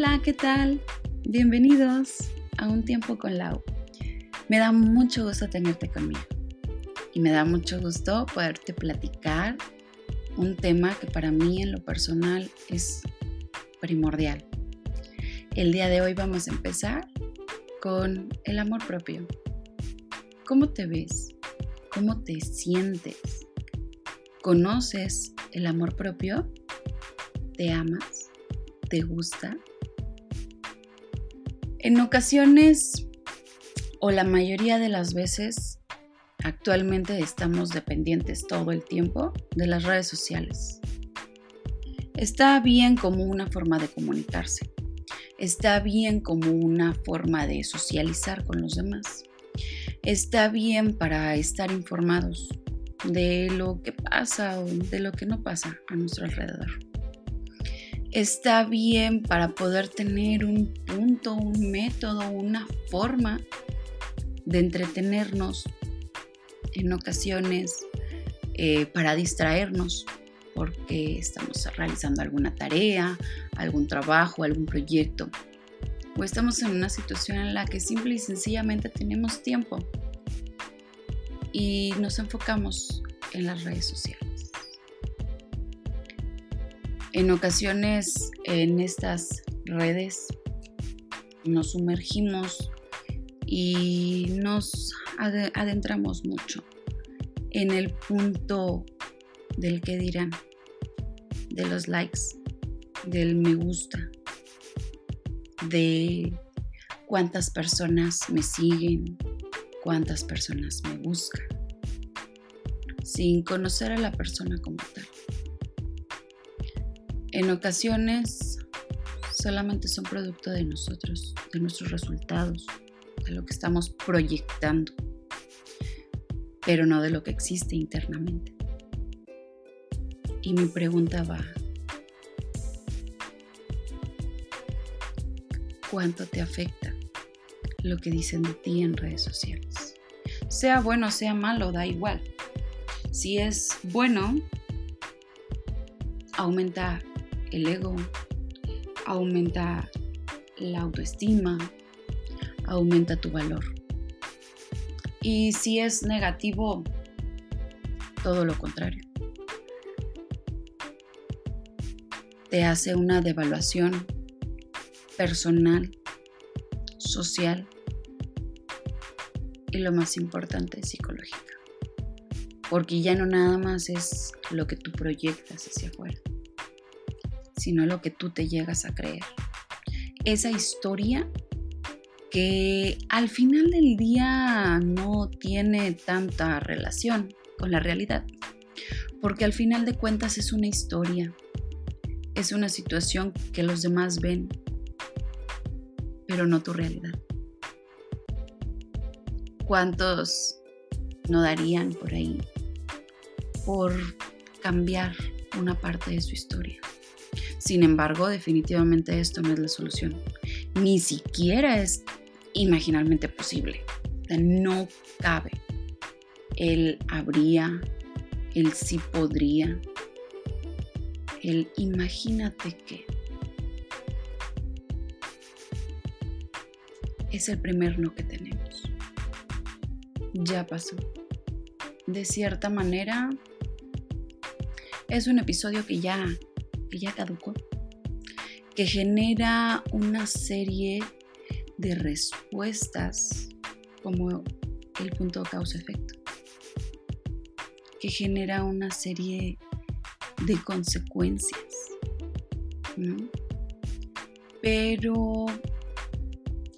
Hola, ¿qué tal? Bienvenidos a Un Tiempo con Lau. Me da mucho gusto tenerte conmigo y me da mucho gusto poderte platicar un tema que para mí en lo personal es primordial. El día de hoy vamos a empezar con el amor propio. ¿Cómo te ves? ¿Cómo te sientes? ¿Conoces el amor propio? ¿Te amas? ¿Te gusta? En ocasiones, o la mayoría de las veces, actualmente estamos dependientes todo el tiempo de las redes sociales. Está bien como una forma de comunicarse. Está bien como una forma de socializar con los demás. Está bien para estar informados de lo que pasa o de lo que no pasa a nuestro alrededor. Está bien para poder tener un punto, un método, una forma de entretenernos en ocasiones eh, para distraernos porque estamos realizando alguna tarea, algún trabajo, algún proyecto o estamos en una situación en la que simple y sencillamente tenemos tiempo y nos enfocamos en las redes sociales. En ocasiones en estas redes nos sumergimos y nos adentramos mucho en el punto del que dirán, de los likes, del me gusta, de cuántas personas me siguen, cuántas personas me buscan, sin conocer a la persona como tal. En ocasiones solamente son producto de nosotros, de nuestros resultados, de lo que estamos proyectando, pero no de lo que existe internamente. Y mi pregunta va, ¿cuánto te afecta lo que dicen de ti en redes sociales. Sea bueno, sea malo, da igual. Si es bueno, aumenta el ego, aumenta la autoestima, aumenta tu valor. Y si es negativo, todo lo contrario. Te hace una devaluación personal social y lo más importante, psicológica. Porque ya no nada más es lo que tú proyectas hacia afuera, sino lo que tú te llegas a creer. Esa historia que al final del día no tiene tanta relación con la realidad, porque al final de cuentas es una historia, es una situación que los demás ven, pero no tu realidad. ¿Cuántos no darían por ahí por cambiar una parte de su historia? Sin embargo, definitivamente esto no es la solución. Ni siquiera es imaginalmente posible. no cabe. Él habría, él sí podría, el imagínate que es el primer no que tenemos. Ya pasó. De cierta manera, es un episodio que ya, que ya caducó, que genera una serie de respuestas como el punto causa-efecto, que genera una serie de consecuencias, Pero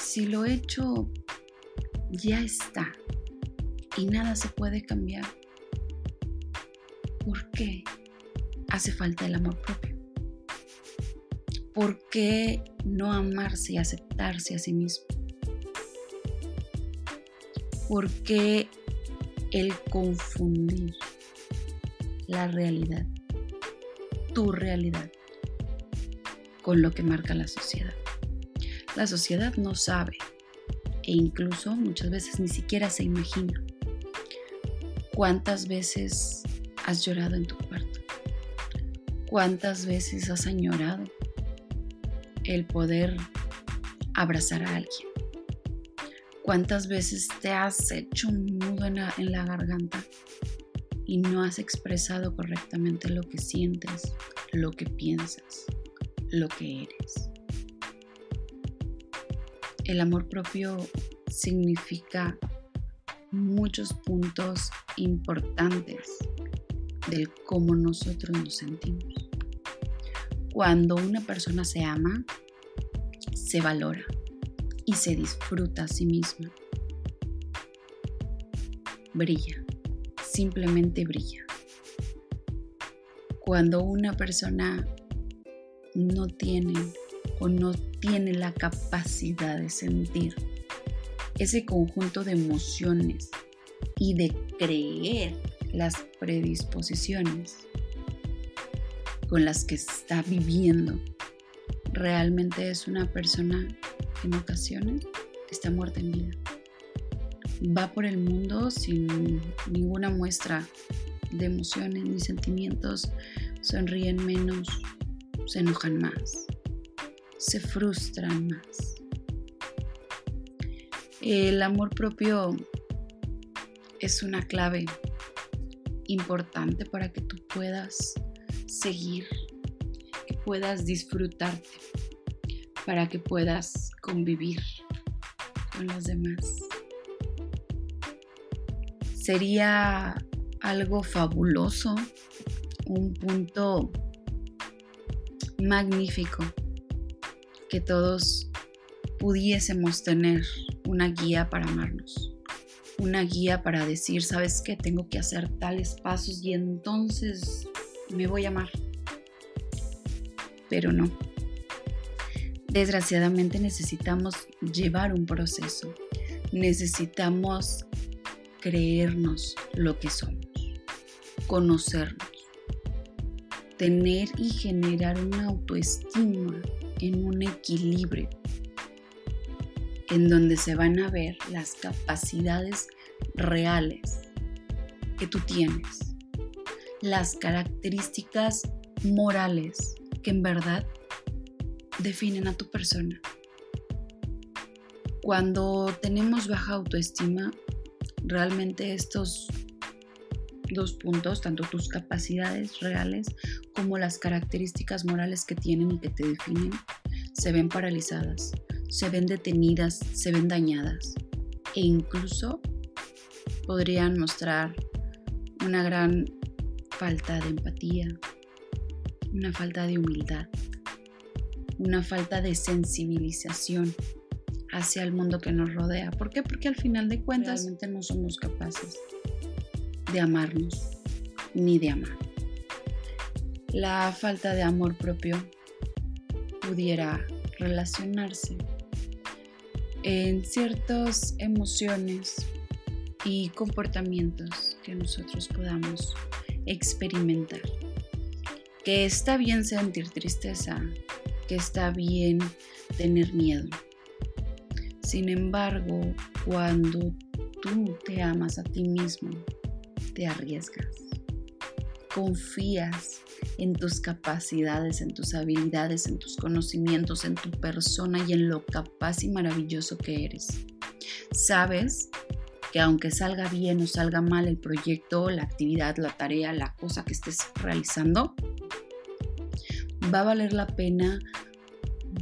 si lo hecho ya está y nada se puede cambiar, ¿por qué hace falta el amor propio? ¿Por qué no amarse y aceptarse a sí mismo? ¿Por qué el confundir la realidad, tu realidad, con lo que marca la sociedad? La sociedad no sabe e incluso muchas veces ni siquiera se imagina cuántas veces has llorado en tu cuarto, cuántas veces has añorado el poder abrazar a alguien. ¿Cuántas veces te has hecho un nudo en la, en la garganta y no has expresado correctamente lo que sientes, lo que piensas, lo que eres? El amor propio significa muchos puntos importantes del cómo nosotros nos sentimos. Cuando una persona se ama, se valora y se disfruta a sí misma. Brilla, simplemente brilla. Cuando una persona no tiene o no tiene la capacidad de sentir ese conjunto de emociones y de creer las predisposiciones con las que está viviendo, realmente es una persona en ocasiones está muerta en vida. Va por el mundo sin ninguna muestra de emociones ni sentimientos, sonríen menos, se enojan más, se frustran más. El amor propio es una clave importante para que tú puedas seguir, que puedas disfrutarte, para que puedas convivir con los demás. Sería algo fabuloso, un punto magnífico que todos pudiésemos tener una guía para amarnos, una guía para decir, sabes que tengo que hacer tales pasos y entonces me voy a amar. Pero no. Desgraciadamente necesitamos llevar un proceso. Necesitamos creernos lo que somos, conocernos, tener y generar una autoestima en un equilibrio en donde se van a ver las capacidades reales que tú tienes, las características morales que en verdad definen a tu persona. Cuando tenemos baja autoestima, realmente estos dos puntos, tanto tus capacidades reales como las características morales que tienen y que te definen, se ven paralizadas se ven detenidas, se ven dañadas e incluso podrían mostrar una gran falta de empatía, una falta de humildad, una falta de sensibilización hacia el mundo que nos rodea. ¿Por qué? Porque al final de cuentas realmente no somos capaces de amarnos ni de amar. La falta de amor propio pudiera relacionarse en ciertas emociones y comportamientos que nosotros podamos experimentar. Que está bien sentir tristeza, que está bien tener miedo. Sin embargo, cuando tú te amas a ti mismo, te arriesgas, confías en tus capacidades, en tus habilidades, en tus conocimientos, en tu persona y en lo capaz y maravilloso que eres. Sabes que aunque salga bien o salga mal el proyecto, la actividad, la tarea, la cosa que estés realizando, va a valer la pena,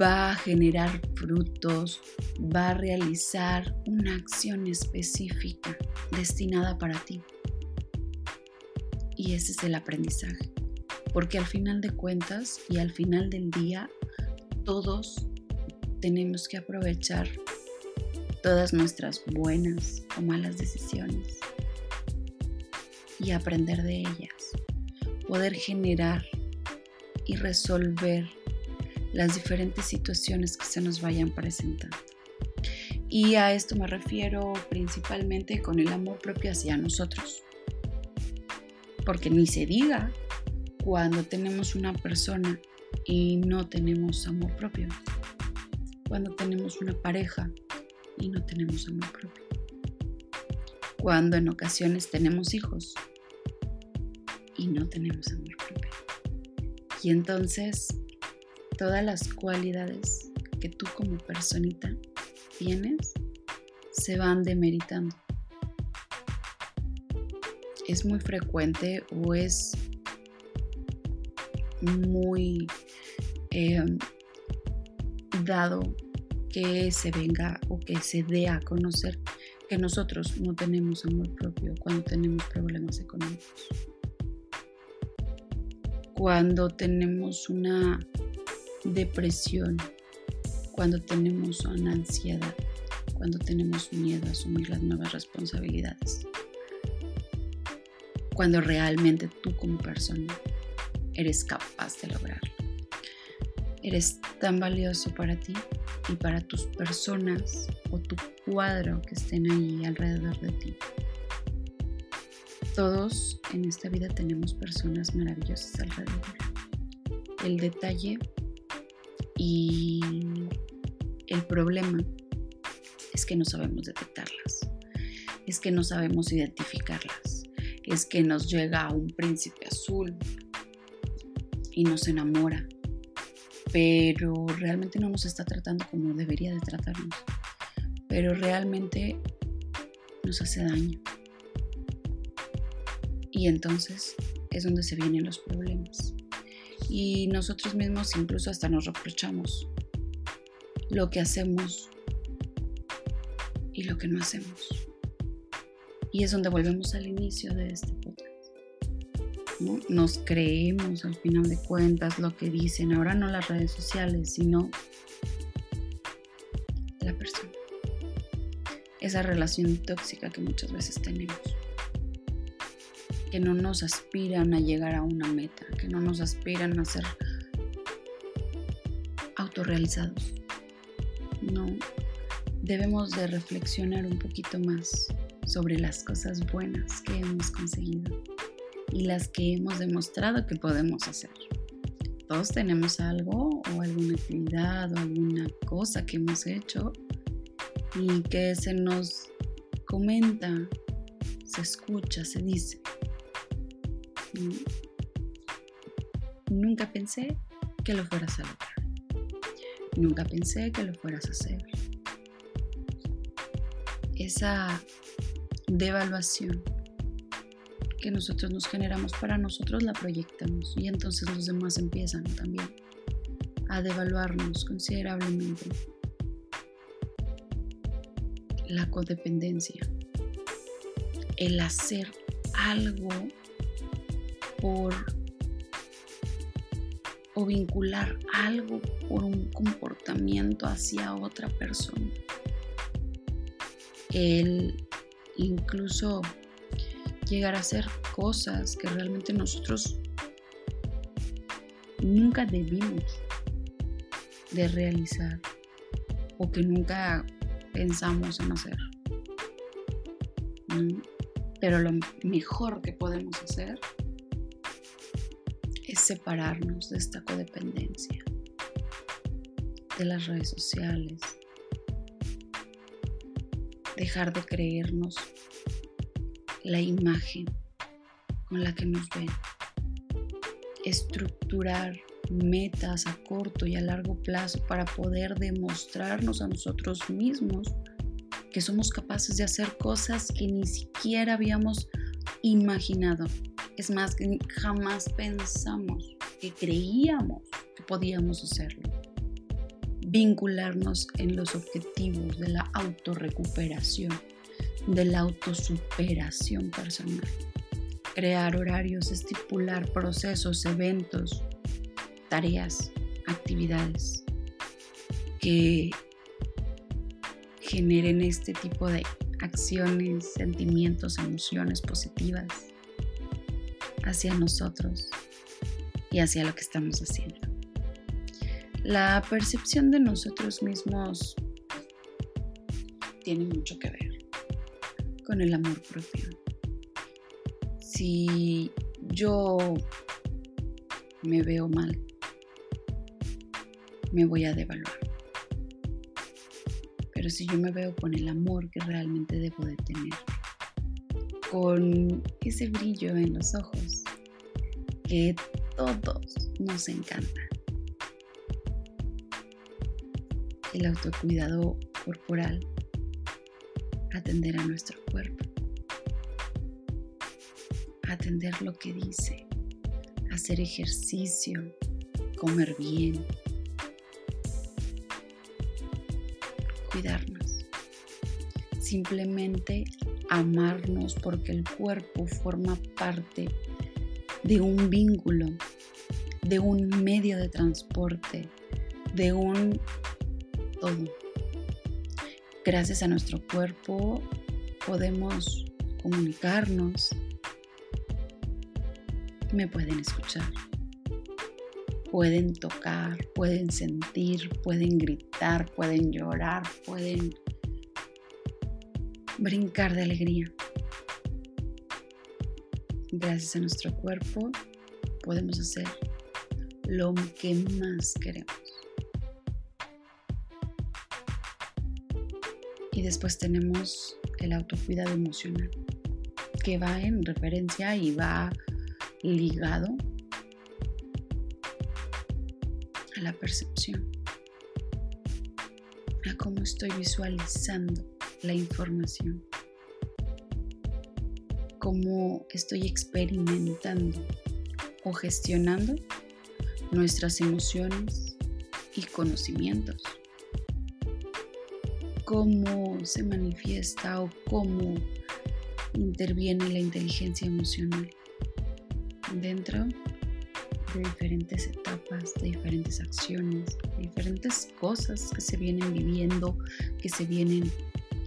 va a generar frutos, va a realizar una acción específica destinada para ti. Y ese es el aprendizaje porque al final de cuentas y al final del día todos tenemos que aprovechar todas nuestras buenas o malas decisiones y aprender de ellas, poder generar y resolver las diferentes situaciones que se nos vayan presentando. Y a esto me refiero principalmente con el amor propio hacia nosotros. Porque ni se diga cuando tenemos una persona y no tenemos amor propio. Cuando tenemos una pareja y no tenemos amor propio. Cuando en ocasiones tenemos hijos y no tenemos amor propio. Y entonces todas las cualidades que tú como personita tienes se van demeritando. Es muy frecuente o es muy eh, dado que se venga o que se dé a conocer que nosotros no tenemos amor propio cuando tenemos problemas económicos. Cuando tenemos una depresión, cuando tenemos una ansiedad, cuando tenemos miedo a asumir las nuevas responsabilidades. Cuando realmente tú como persona eres capaz de lograrlo. Eres tan valioso para ti y para tus personas o tu cuadro que estén ahí alrededor de ti. Todos en esta vida tenemos personas maravillosas alrededor. El detalle y el problema es que no sabemos detectarlas, es que no sabemos identificarlas, es que nos llega un príncipe azul y nos enamora pero realmente no nos está tratando como debería de tratarnos, pero realmente nos hace daño. Y entonces es donde se vienen los problemas. Y nosotros mismos incluso hasta nos reprochamos lo que hacemos y lo que no hacemos. Y es donde volvemos al inicio de este Nos creemos al final de cuentas lo que dicen, ahora no las redes sociales, sino la persona. Esa relación tóxica que muchas veces tenemos. Que no nos aspiran a llegar a una meta, que no nos aspiran a ser autorrealizados. No, debemos de reflexionar un poquito más sobre las cosas buenas que hemos conseguido y las que hemos demostrado que podemos hacer. Todos tenemos algo o alguna actividad o alguna cosa que hemos hecho y que se nos comenta, se escucha, se dice. Nunca pensé que lo fueras a lograr. Nunca pensé que lo fueras a hacer. Esa devaluación que nosotros nos generamos para nosotros la proyectamos y entonces los demás empiezan también a devaluarnos considerablemente. La codependencia, el hacer algo por o vincular algo por un comportamiento hacia otra persona. El incluso llegar a hacer cosas que realmente nosotros nunca debimos de realizar o que nunca pensamos en hacer. Pero lo mejor que podemos hacer es separarnos de esta codependencia, de las redes sociales, dejar de creernos la imagen con la que nos ven. Estructurar metas a corto y a largo plazo para poder demostrarnos a nosotros mismos que somos capaces de hacer cosas que ni siquiera habíamos imaginado. Es más, que jamás pensamos que creíamos que podíamos hacerlo. Vincularnos en los objetivos de la autorrecuperación de la autosuperación personal. Crear horarios, estipular procesos, eventos, tareas, actividades que generen este tipo de acciones, sentimientos, emociones positivas hacia nosotros y hacia lo que estamos haciendo. La percepción de nosotros mismos tiene mucho que ver con el amor propio. Si yo me veo mal, me voy a devaluar. Pero si yo me veo con el amor que realmente debo de tener, con ese brillo en los ojos que todos nos encanta, el autocuidado corporal, atender a nuestro cuerpo, atender lo que dice, hacer ejercicio, comer bien, cuidarnos, simplemente amarnos porque el cuerpo forma parte de un vínculo, de un medio de transporte, de un todo. Gracias a nuestro cuerpo podemos comunicarnos, me pueden escuchar, pueden tocar, pueden sentir, pueden gritar, pueden llorar, pueden brincar de alegría. Gracias a nuestro cuerpo podemos hacer lo que más queremos. Y después tenemos el autocuidado emocional, que va en referencia y va ligado a la percepción, a cómo estoy visualizando la información, cómo estoy experimentando o gestionando nuestras emociones y conocimientos, cómo se manifiesta o cómo interviene la inteligencia emocional dentro de diferentes etapas, de diferentes acciones, de diferentes cosas que se vienen viviendo, que se vienen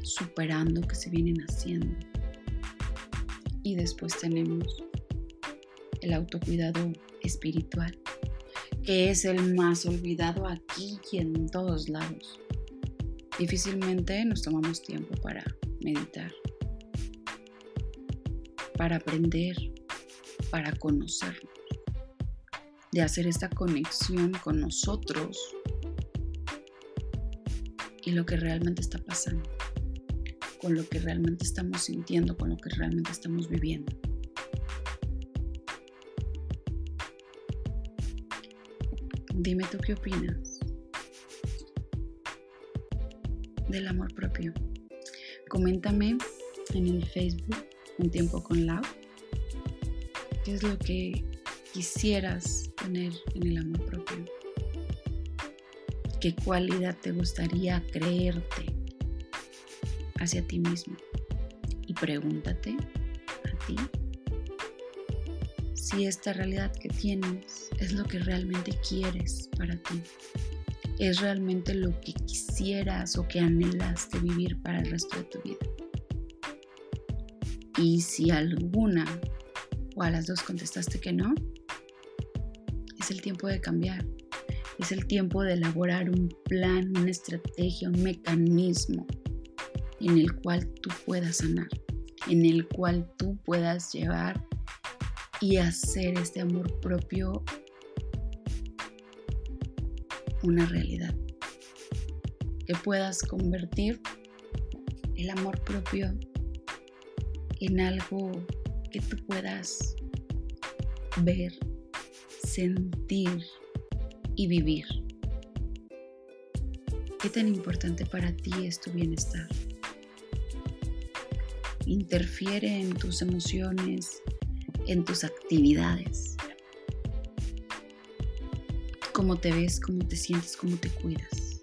superando, que se vienen haciendo. Y después tenemos el autocuidado espiritual, que es el más olvidado aquí y en todos lados. Difícilmente nos tomamos tiempo para meditar, para aprender, para conocernos, de hacer esta conexión con nosotros y lo que realmente está pasando con lo que realmente estamos sintiendo, con lo que realmente estamos viviendo. Dime tú qué opinas del amor propio. Coméntame en el Facebook Un tiempo con Lau. ¿Qué es lo que quisieras tener en el amor propio? ¿Qué cualidad te gustaría creerte? hacia ti mismo y pregúntate a ti si esta realidad que tienes es lo que realmente quieres para ti. Es realmente lo que quisieras o que anhelaste vivir para el resto de tu vida. Y si alguna o a las dos contestaste que no, es el tiempo de cambiar. Es el tiempo de elaborar un plan, una estrategia, un mecanismo en el cual tú puedas sanar, en el cual tú puedas llevar y hacer este amor propio una realidad. Que puedas convertir el amor propio en algo que tú puedas ver, sentir y vivir. ¿Qué tan importante para ti es tu bienestar? interfiere en tus emociones, en tus actividades. Cómo te ves, cómo te sientes, cómo te cuidas.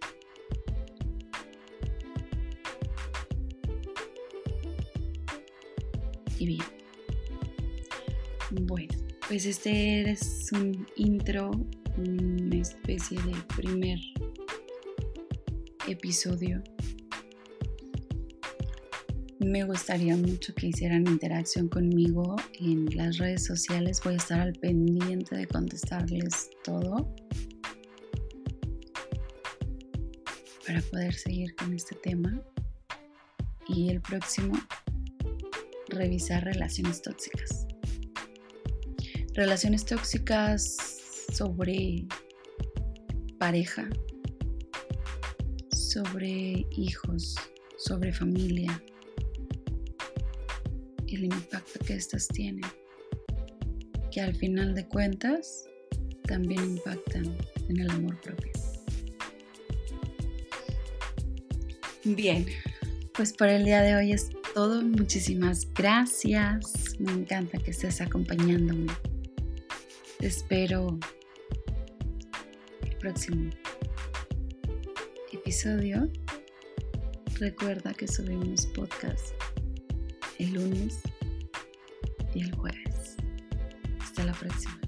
Y bien. Bueno, pues este es un intro, una especie de primer episodio me gustaría mucho que hicieran interacción conmigo en las redes sociales. Voy a estar al pendiente de contestarles todo para poder seguir con este tema. Y el próximo, revisar relaciones tóxicas. Relaciones tóxicas sobre pareja, sobre hijos, sobre familia, el impacto que estas tienen, que al final de cuentas también impactan en el amor propio. Bien, pues por el día de hoy es todo. Muchísimas gracias. Me encanta que estés acompañándome. Te espero el próximo episodio. Recuerda que subimos podcast el lunes y el jueves. Hasta la próxima.